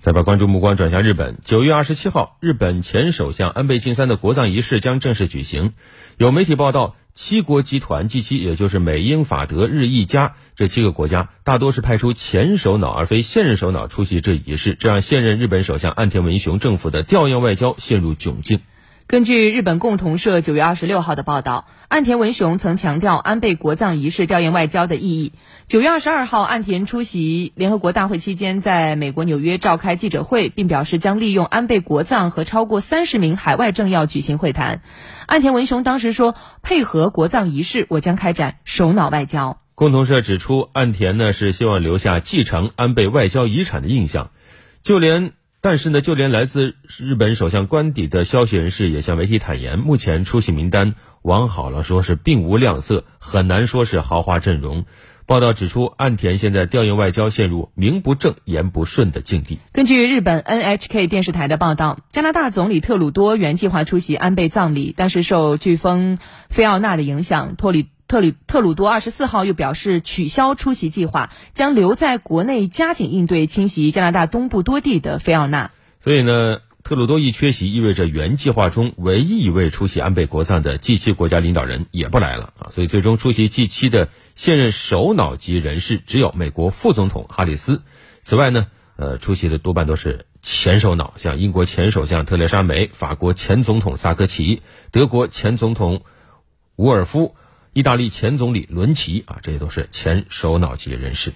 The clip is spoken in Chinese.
再把关注目光转向日本。九月二十七号，日本前首相安倍晋三的国葬仪式将正式举行。有媒体报道，七国集团 G7，也就是美、英、法、德、日、意、加这七个国家，大多是派出前首脑而非现任首脑出席这仪式，这让现任日本首相岸田文雄政府的调唁外交陷入窘境。根据日本共同社九月二十六号的报道，岸田文雄曾强调安倍国葬仪式调研外交的意义。九月二十二号，岸田出席联合国大会期间，在美国纽约召开记者会，并表示将利用安倍国葬和超过三十名海外政要举行会谈。岸田文雄当时说：“配合国葬仪式，我将开展首脑外交。”共同社指出，岸田呢是希望留下继承安倍外交遗产的印象，就连。但是呢，就连来自日本首相官邸的消息人士也向媒体坦言，目前出席名单往好了说是并无亮色，很难说是豪华阵容。报道指出，岸田现在调用外交陷入名不正言不顺的境地。根据日本 NHK 电视台的报道，加拿大总理特鲁多原计划出席安倍葬礼，但是受飓风菲奥娜的影响，脱离。特里特鲁多二十四号又表示取消出席计划，将留在国内加紧应对侵袭加拿大东部多地的菲奥娜。所以呢，特鲁多一缺席，意味着原计划中唯一一位出席安倍国葬的 G 七国家领导人也不来了啊！所以最终出席 G 七的现任首脑级人士只有美国副总统哈里斯。此外呢，呃，出席的多半都是前首脑，像英国前首相特蕾莎梅、法国前总统萨科齐、德国前总统伍尔夫。意大利前总理伦齐啊，这些都是前首脑级人士。